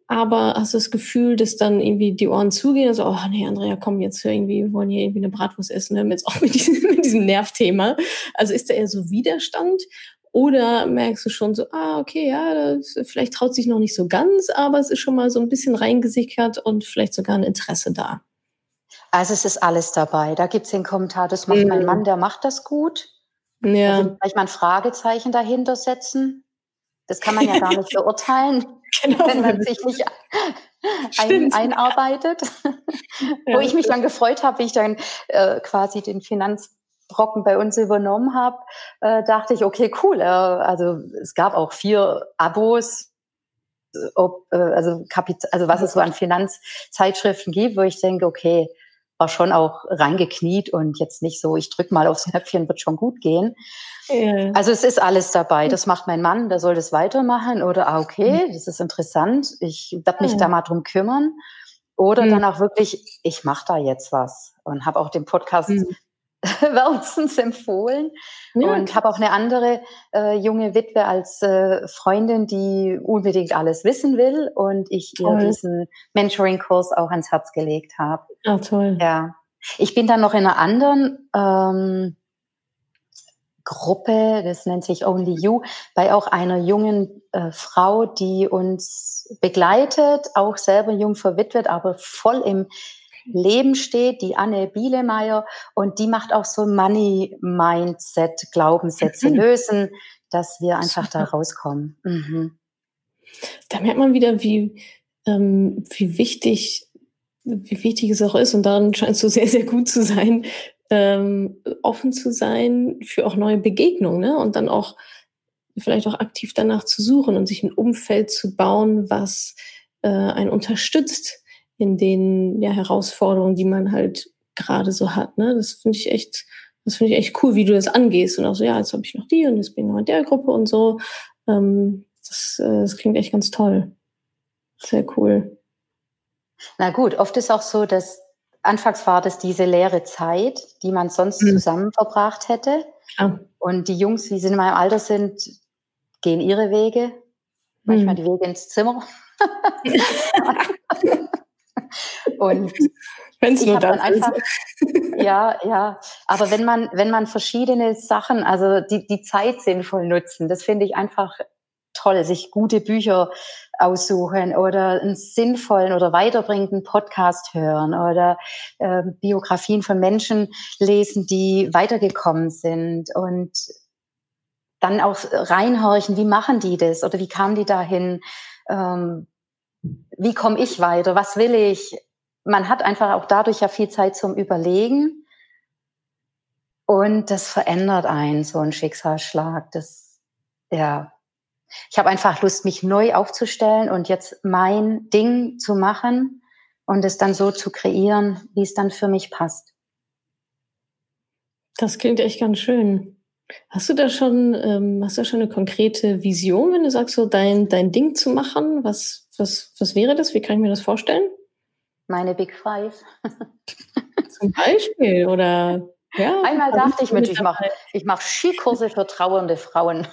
aber hast du das Gefühl, dass dann irgendwie die Ohren zugehen, also, oh nee, Andrea, komm, jetzt irgendwie, wir wollen hier irgendwie eine Bratwurst essen, wir jetzt auch mit diesem, [LAUGHS] mit diesem Nervthema. Also ist da eher so Widerstand oder merkst du schon so, ah, okay, ja, das, vielleicht traut sich noch nicht so ganz, aber es ist schon mal so ein bisschen reingesickert und vielleicht sogar ein Interesse da. Also es ist alles dabei. Da gibt es den Kommentar, das macht mhm. mein Mann, der macht das gut. Ja. Also vielleicht mal ein Fragezeichen dahinter setzen. Das kann man ja gar nicht [LAUGHS] beurteilen, genau. wenn man sich nicht ein, einarbeitet. Ja. Wo ich mich dann gefreut habe, wie ich dann äh, quasi den Finanzbrocken bei uns übernommen habe, äh, dachte ich, okay, cool. Äh, also es gab auch vier Abos, ob, äh, also, Kapit also was es so an Finanzzeitschriften gibt, wo ich denke, okay, war schon auch reingekniet und jetzt nicht so, ich drück mal aufs Knöpfchen, wird schon gut gehen. Ja. Also es ist alles dabei. Das macht mein Mann, der soll das weitermachen. Oder, ah, okay, mhm. das ist interessant, ich werde mich ja. da mal drum kümmern. Oder mhm. dann auch wirklich, ich mache da jetzt was und habe auch den Podcast mhm. [LAUGHS] wärmstens empfohlen. Ja, und habe auch eine andere äh, junge Witwe als äh, Freundin, die unbedingt alles wissen will und ich toll. ihr diesen Mentoring-Kurs auch ans Herz gelegt habe. Ah, toll. Ja. Ich bin dann noch in einer anderen ähm, Gruppe, das nennt sich Only You, bei auch einer jungen äh, Frau, die uns begleitet, auch selber jung verwitwet, aber voll im Leben steht, die Anne Bielemeyer, und die macht auch so Money-Mindset, Glaubenssätze mhm. lösen, dass wir einfach Super. da rauskommen. Mhm. Da merkt man wieder, wie, ähm, wie wichtig, wie wichtig es auch ist, und daran scheint so sehr, sehr gut zu sein, ähm, offen zu sein für auch neue Begegnungen, ne? Und dann auch vielleicht auch aktiv danach zu suchen und sich ein Umfeld zu bauen, was äh, einen unterstützt in den ja, Herausforderungen, die man halt gerade so hat. Ne? Das finde ich echt, das finde ich echt cool, wie du das angehst. Und auch so, ja, jetzt habe ich noch die und jetzt bin ich noch in der Gruppe und so. Ähm, das, äh, das klingt echt ganz toll. Sehr cool. Na gut, oft ist auch so, dass anfangs war das diese leere Zeit, die man sonst mhm. zusammen verbracht hätte. Ah. Und die Jungs, die in meinem Alter sind, gehen ihre Wege. Manchmal mhm. die Wege ins Zimmer. [LAUGHS] [LAUGHS] Und wenn es nur das einfach, ja, ja. Aber wenn man, wenn man verschiedene Sachen, also die, die Zeit sinnvoll nutzen, das finde ich einfach toll, sich gute Bücher aussuchen oder einen sinnvollen oder weiterbringenden Podcast hören oder äh, Biografien von Menschen lesen, die weitergekommen sind und dann auch reinhorchen, wie machen die das oder wie kamen die dahin, ähm, wie komme ich weiter, was will ich, man hat einfach auch dadurch ja viel Zeit zum Überlegen. Und das verändert einen, so ein Schicksalsschlag. Das, ja. Ich habe einfach Lust, mich neu aufzustellen und jetzt mein Ding zu machen und es dann so zu kreieren, wie es dann für mich passt. Das klingt echt ganz schön. Hast du da schon, ähm, hast du schon eine konkrete Vision, wenn du sagst, so dein, dein Ding zu machen? Was, was, was wäre das? Wie kann ich mir das vorstellen? meine Big Five. [LAUGHS] Zum Beispiel, oder? Ja, Einmal dachte ich mir, ich mache ich mach Skikurse für trauernde Frauen.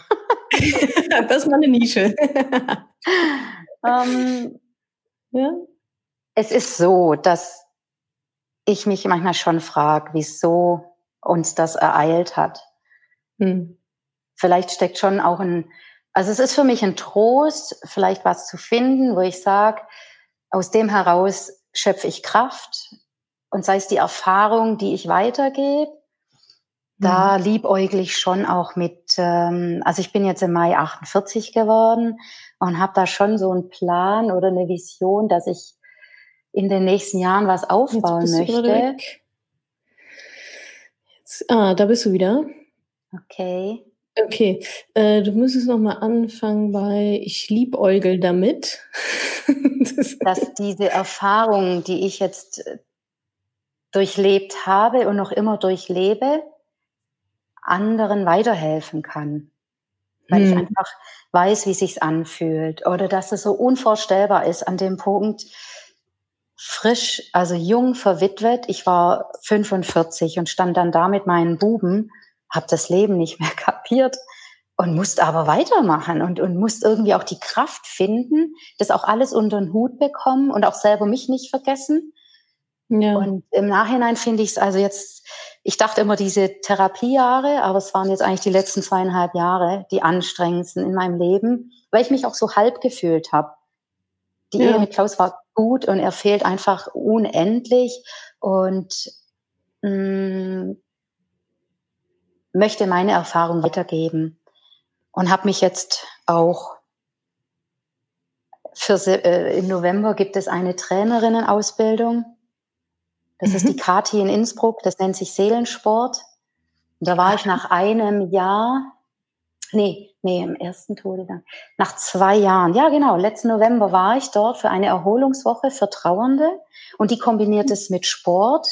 [LAUGHS] das ist mal eine Nische. [LAUGHS] ähm, ja. Es ist so, dass ich mich manchmal schon frage, wieso uns das ereilt hat. Hm. Vielleicht steckt schon auch ein, also es ist für mich ein Trost, vielleicht was zu finden, wo ich sage, aus dem heraus schöpfe ich Kraft und sei es die Erfahrung, die ich weitergebe. Da mhm. liebäugle ich schon auch mit, ähm, also ich bin jetzt im Mai 48 geworden und habe da schon so einen Plan oder eine Vision, dass ich in den nächsten Jahren was aufbauen möchte. Jetzt, ah, da bist du wieder. Okay. Okay, äh, du müsstest noch mal anfangen bei ich liebäugel damit. [LAUGHS] Dass diese Erfahrung, die ich jetzt äh, durchlebt habe und noch immer durchlebe, anderen weiterhelfen kann. Weil hm. ich einfach weiß, wie sich's anfühlt oder dass es so unvorstellbar ist an dem Punkt, frisch, also jung verwitwet. Ich war 45 und stand dann da mit meinen Buben habe das Leben nicht mehr [LAUGHS] kapiert und musste aber weitermachen und, und musste irgendwie auch die Kraft finden, das auch alles unter den Hut bekommen und auch selber mich nicht vergessen. Ja. Und im Nachhinein finde ich es also jetzt, ich dachte immer diese Therapiejahre, aber es waren jetzt eigentlich die letzten zweieinhalb Jahre die anstrengendsten in meinem Leben, weil ich mich auch so halb gefühlt habe. Die ja. Ehe mit Klaus war gut und er fehlt einfach unendlich und mh, mm, möchte meine Erfahrung weitergeben und habe mich jetzt auch für äh, im November gibt es eine Trainerinnenausbildung. Das mhm. ist die mhm. Kati in Innsbruck, das nennt sich Seelensport. Und da war ich nach einem Jahr, nee, nee, im ersten Tode nach zwei Jahren, ja genau, letzten November war ich dort für eine Erholungswoche für Trauernde und die kombiniert es mit Sport,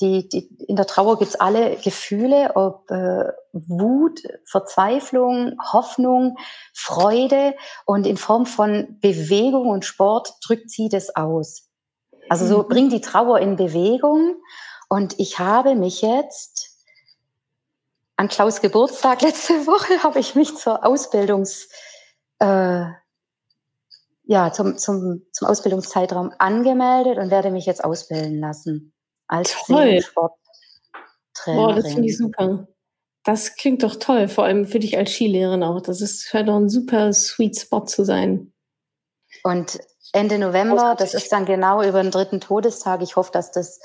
die, die, in der Trauer gibt's alle Gefühle, ob äh, Wut, Verzweiflung, Hoffnung, Freude und in Form von Bewegung und Sport drückt sie das aus. Also so mhm. bringt die Trauer in Bewegung und ich habe mich jetzt an Klaus Geburtstag [LAUGHS] letzte Woche habe ich mich zur Ausbildungs äh, ja zum, zum, zum Ausbildungszeitraum angemeldet und werde mich jetzt ausbilden lassen als toll. Boah, das finde ich super. Das klingt doch toll, vor allem für dich als Skilehrerin auch. Das ist scheint doch ein super sweet Spot zu sein. Und Ende November, das ist dann genau über den dritten Todestag. Ich hoffe, dass das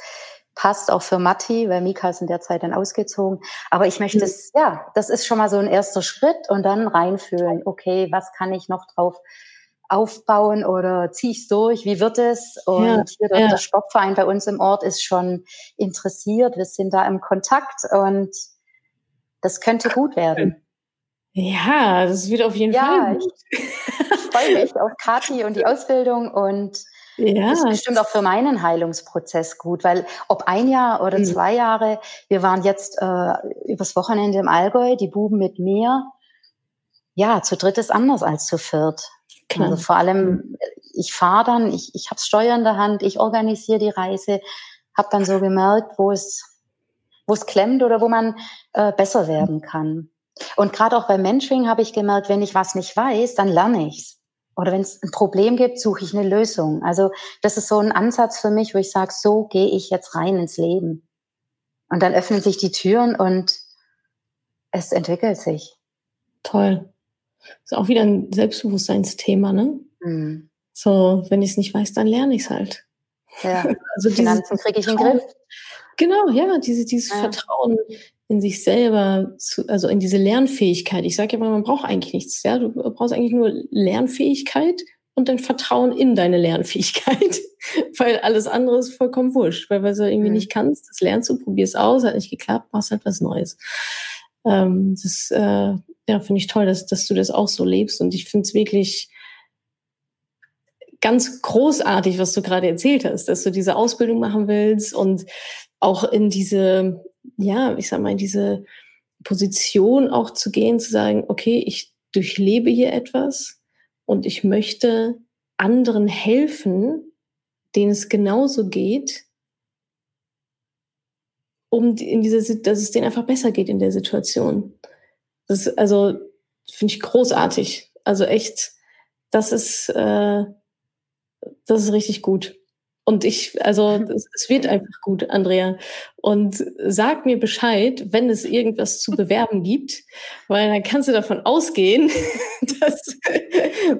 passt auch für Matti, weil Mika ist in der Zeit dann ausgezogen. Aber ich möchte es, mhm. ja, das ist schon mal so ein erster Schritt und dann reinfühlen, okay, was kann ich noch drauf aufbauen oder ziehe ich es durch? Wie wird es? Und ja, hier der, ja. der Sportverein bei uns im Ort ist schon interessiert. Wir sind da im Kontakt und das könnte gut werden. Ja, das wird auf jeden ja, Fall. Gut. Ich, ich freue mich auf Kathi und die Ausbildung und ja, ist bestimmt auch für meinen Heilungsprozess gut, weil ob ein Jahr oder mhm. zwei Jahre, wir waren jetzt äh, übers Wochenende im Allgäu, die Buben mit mir. Ja, zu dritt ist anders als zu viert. Klar. Also vor allem, ich fahre dann, ich, ich habe Steuer in der Hand, ich organisiere die Reise, habe dann so gemerkt, wo es, wo es klemmt oder wo man äh, besser werden kann. Und gerade auch beim Mentoring habe ich gemerkt, wenn ich was nicht weiß, dann lerne ich's. Oder wenn es ein Problem gibt, suche ich eine Lösung. Also das ist so ein Ansatz für mich, wo ich sage, so gehe ich jetzt rein ins Leben. Und dann öffnen sich die Türen und es entwickelt sich. Toll. Ist auch wieder ein Selbstbewusstseinsthema, ne? Mhm. So, wenn ich es nicht weiß, dann lerne ich es halt. Ja, [LAUGHS] also Finanzen kriege ich in den Griff. Genau, ja, diese, dieses ja. Vertrauen in sich selber, zu, also in diese Lernfähigkeit. Ich sage ja mal, man braucht eigentlich nichts. Ja? Du brauchst eigentlich nur Lernfähigkeit und dann Vertrauen in deine Lernfähigkeit, [LAUGHS] weil alles andere ist vollkommen wurscht, weil, weil du irgendwie mhm. nicht kannst, das lernst du, probierst aus, hat nicht geklappt, machst halt was Neues. Ähm, das äh, ja, finde ich toll, dass, dass du das auch so lebst. Und ich finde es wirklich ganz großartig, was du gerade erzählt hast, dass du diese Ausbildung machen willst und auch in diese, ja, ich sag mal, in diese Position auch zu gehen, zu sagen, okay, ich durchlebe hier etwas und ich möchte anderen helfen, denen es genauso geht, um in diese, dass es denen einfach besser geht in der Situation. Das ist, also finde ich großartig. Also echt, das ist, äh, das ist richtig gut. Und ich, also es wird einfach gut, Andrea. Und sag mir Bescheid, wenn es irgendwas zu bewerben gibt, weil dann kannst du davon ausgehen, [LAUGHS] dass,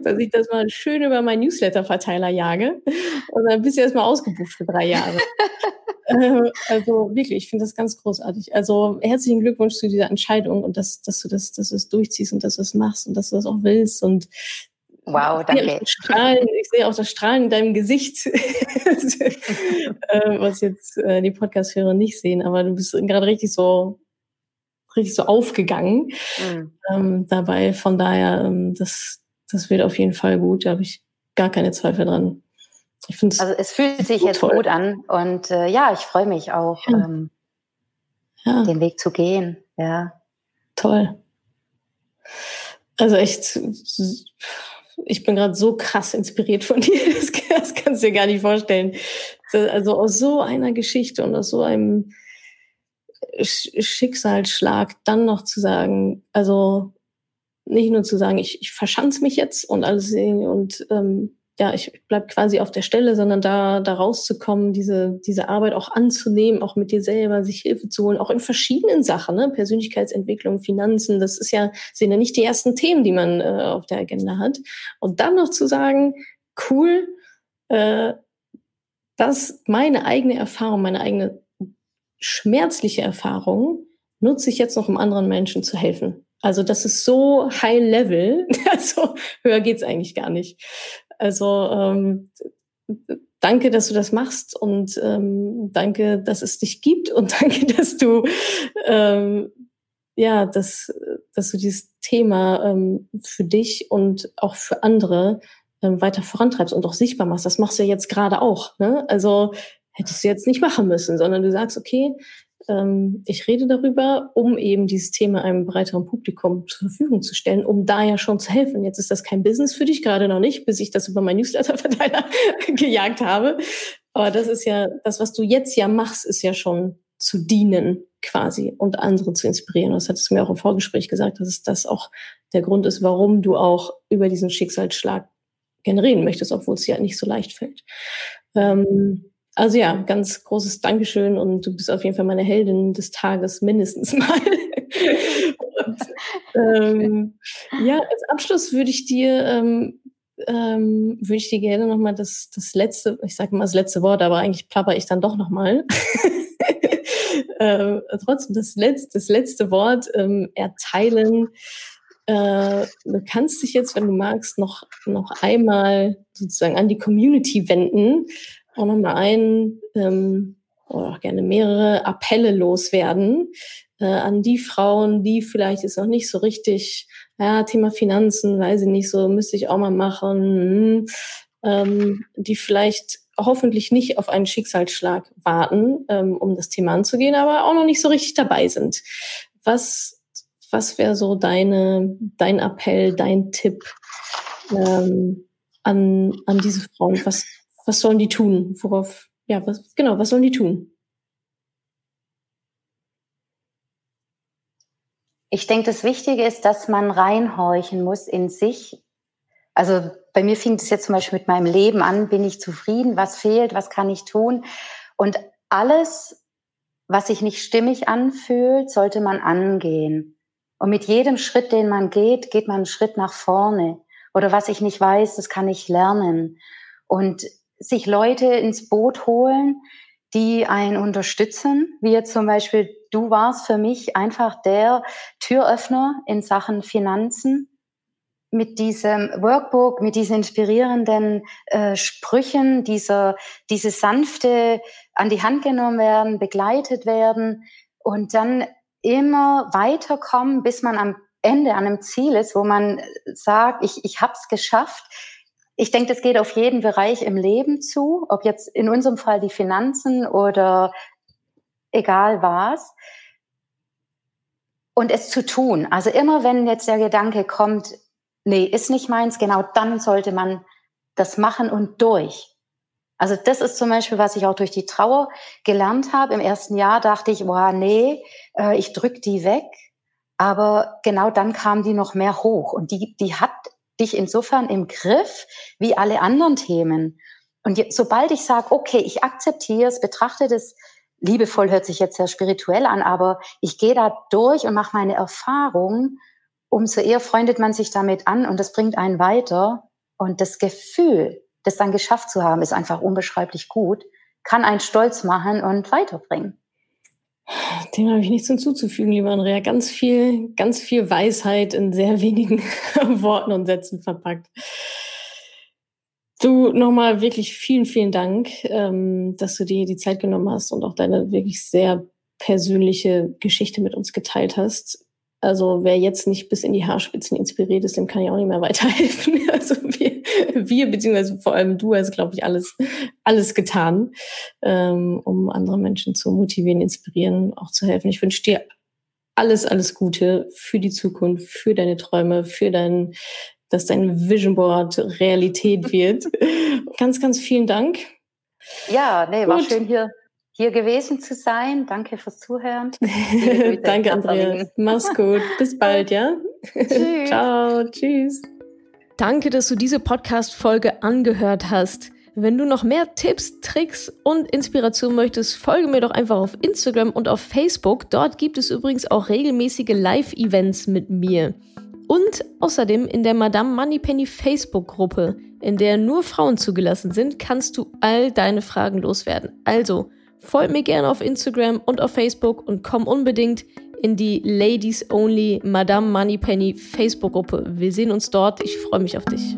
dass ich das mal schön über meinen Newsletter-Verteiler jage. Und dann bist du erstmal ausgebucht für drei Jahre. [LAUGHS] Also wirklich, ich finde das ganz großartig. Also herzlichen Glückwunsch zu dieser Entscheidung und dass, dass du das, dass du das durchziehst und dass du das machst und dass du das auch willst. Und Wow, danke. Strahlen, ich sehe auch das Strahlen in deinem Gesicht, [LAUGHS] äh, was jetzt äh, die Podcast-Hörer nicht sehen, aber du bist gerade richtig so, richtig so aufgegangen mhm. ähm, dabei. Von daher, ähm, das, das wird auf jeden Fall gut. Da habe ich gar keine Zweifel dran. Ich find's also es fühlt sich jetzt toll. gut an und äh, ja, ich freue mich auch, ja. Ähm, ja. den Weg zu gehen. Ja. Toll. Also echt ich bin gerade so krass inspiriert von [LAUGHS] dir, das, das kannst du dir gar nicht vorstellen. Also aus so einer Geschichte und aus so einem Schicksalsschlag dann noch zu sagen, also nicht nur zu sagen, ich, ich verschanze mich jetzt und alles und ähm, ja, ich bleib quasi auf der Stelle, sondern da, da rauszukommen, diese, diese Arbeit auch anzunehmen, auch mit dir selber, sich Hilfe zu holen, auch in verschiedenen Sachen, ne? Persönlichkeitsentwicklung, Finanzen, das ist ja, sind ja nicht die ersten Themen, die man äh, auf der Agenda hat. Und dann noch zu sagen, cool, äh, dass meine eigene Erfahrung, meine eigene schmerzliche Erfahrung nutze ich jetzt noch, um anderen Menschen zu helfen. Also das ist so high level, [LAUGHS] also höher geht's eigentlich gar nicht. Also ähm, danke, dass du das machst und ähm, danke, dass es dich gibt und [LAUGHS] danke, dass du ähm, ja, dass, dass du dieses Thema ähm, für dich und auch für andere ähm, weiter vorantreibst und auch sichtbar machst. Das machst du ja jetzt gerade auch. Ne? Also hättest du jetzt nicht machen müssen, sondern du sagst, okay, ähm, ich rede darüber, um eben dieses Thema einem breiteren Publikum zur Verfügung zu stellen, um da ja schon zu helfen. Jetzt ist das kein Business für dich, gerade noch nicht, bis ich das über mein Newsletter-Verteiler [LAUGHS] gejagt habe. Aber das ist ja, das, was du jetzt ja machst, ist ja schon zu dienen quasi und andere zu inspirieren. Das hattest du mir auch im Vorgespräch gesagt, dass es das auch der Grund ist, warum du auch über diesen Schicksalsschlag generieren möchtest, obwohl es dir halt nicht so leicht fällt. Ähm, also ja, ganz großes Dankeschön und du bist auf jeden Fall meine Heldin des Tages mindestens mal. [LAUGHS] und, ähm, ja, als Abschluss würde ich dir ähm, ähm, würde ich dir gerne nochmal das, das letzte, ich sage mal das letzte Wort, aber eigentlich plapper ich dann doch nochmal. [LAUGHS] äh, trotzdem das letzte, das letzte Wort ähm, erteilen. Äh, du kannst dich jetzt, wenn du magst, noch, noch einmal sozusagen an die Community wenden auch nochmal ein ähm, oder auch gerne mehrere Appelle loswerden äh, an die Frauen, die vielleicht ist noch nicht so richtig, ja, Thema Finanzen, weiß ich nicht, so müsste ich auch mal machen, ähm, die vielleicht hoffentlich nicht auf einen Schicksalsschlag warten, ähm, um das Thema anzugehen, aber auch noch nicht so richtig dabei sind. Was, was wäre so deine, dein Appell, dein Tipp ähm, an, an diese Frauen? Was, was sollen die tun? Worauf, ja, was, genau, was sollen die tun? Ich denke, das Wichtige ist, dass man reinhorchen muss in sich. Also bei mir fing es jetzt zum Beispiel mit meinem Leben an. Bin ich zufrieden? Was fehlt? Was kann ich tun? Und alles, was sich nicht stimmig anfühlt, sollte man angehen. Und mit jedem Schritt, den man geht, geht man einen Schritt nach vorne. Oder was ich nicht weiß, das kann ich lernen. Und sich Leute ins Boot holen, die einen unterstützen, wie jetzt zum Beispiel du warst für mich einfach der Türöffner in Sachen Finanzen. Mit diesem Workbook, mit diesen inspirierenden äh, Sprüchen, dieser, diese sanfte an die Hand genommen werden, begleitet werden und dann immer weiterkommen, bis man am Ende an einem Ziel ist, wo man sagt, ich, ich habe es geschafft, ich denke, das geht auf jeden Bereich im Leben zu, ob jetzt in unserem Fall die Finanzen oder egal was. Und es zu tun. Also immer wenn jetzt der Gedanke kommt, nee, ist nicht meins, genau dann sollte man das machen und durch. Also das ist zum Beispiel, was ich auch durch die Trauer gelernt habe. Im ersten Jahr dachte ich, boah, nee, äh, ich drück die weg. Aber genau dann kam die noch mehr hoch. Und die, die hat dich insofern im Griff wie alle anderen Themen. Und sobald ich sage, okay, ich akzeptiere es, betrachte das liebevoll, hört sich jetzt sehr spirituell an, aber ich gehe da durch und mache meine Erfahrung, umso eher freundet man sich damit an und das bringt einen weiter. Und das Gefühl, das dann geschafft zu haben, ist einfach unbeschreiblich gut, kann einen stolz machen und weiterbringen. Dem habe ich nichts hinzuzufügen, lieber Andrea. Ganz viel, ganz viel Weisheit in sehr wenigen [LAUGHS] Worten und Sätzen verpackt. Du nochmal wirklich vielen, vielen Dank, ähm, dass du dir die Zeit genommen hast und auch deine wirklich sehr persönliche Geschichte mit uns geteilt hast. Also wer jetzt nicht bis in die Haarspitzen inspiriert ist, dem kann ich auch nicht mehr [LAUGHS] weiterhelfen. Also wir, wir beziehungsweise vor allem du hast, glaube ich, alles, alles getan, ähm, um andere Menschen zu motivieren, inspirieren, auch zu helfen. Ich wünsche dir alles, alles Gute für die Zukunft, für deine Träume, für dein, dass dein Vision Board Realität wird. [LAUGHS] ganz, ganz vielen Dank. Ja, nee, war schön hier hier gewesen zu sein. Danke fürs Zuhören. [LAUGHS] Danke, Andrea. Mach's gut. Bis [LAUGHS] bald, ja? Tschüss. [LAUGHS] Ciao, tschüss. Danke, dass du diese Podcast-Folge angehört hast. Wenn du noch mehr Tipps, Tricks und Inspiration möchtest, folge mir doch einfach auf Instagram und auf Facebook. Dort gibt es übrigens auch regelmäßige Live-Events mit mir. Und außerdem in der Madame Moneypenny Facebook-Gruppe, in der nur Frauen zugelassen sind, kannst du all deine Fragen loswerden. Also, folg mir gerne auf Instagram und auf Facebook und komm unbedingt in die Ladies Only Madame Moneypenny Facebook-Gruppe. Wir sehen uns dort. Ich freue mich auf dich.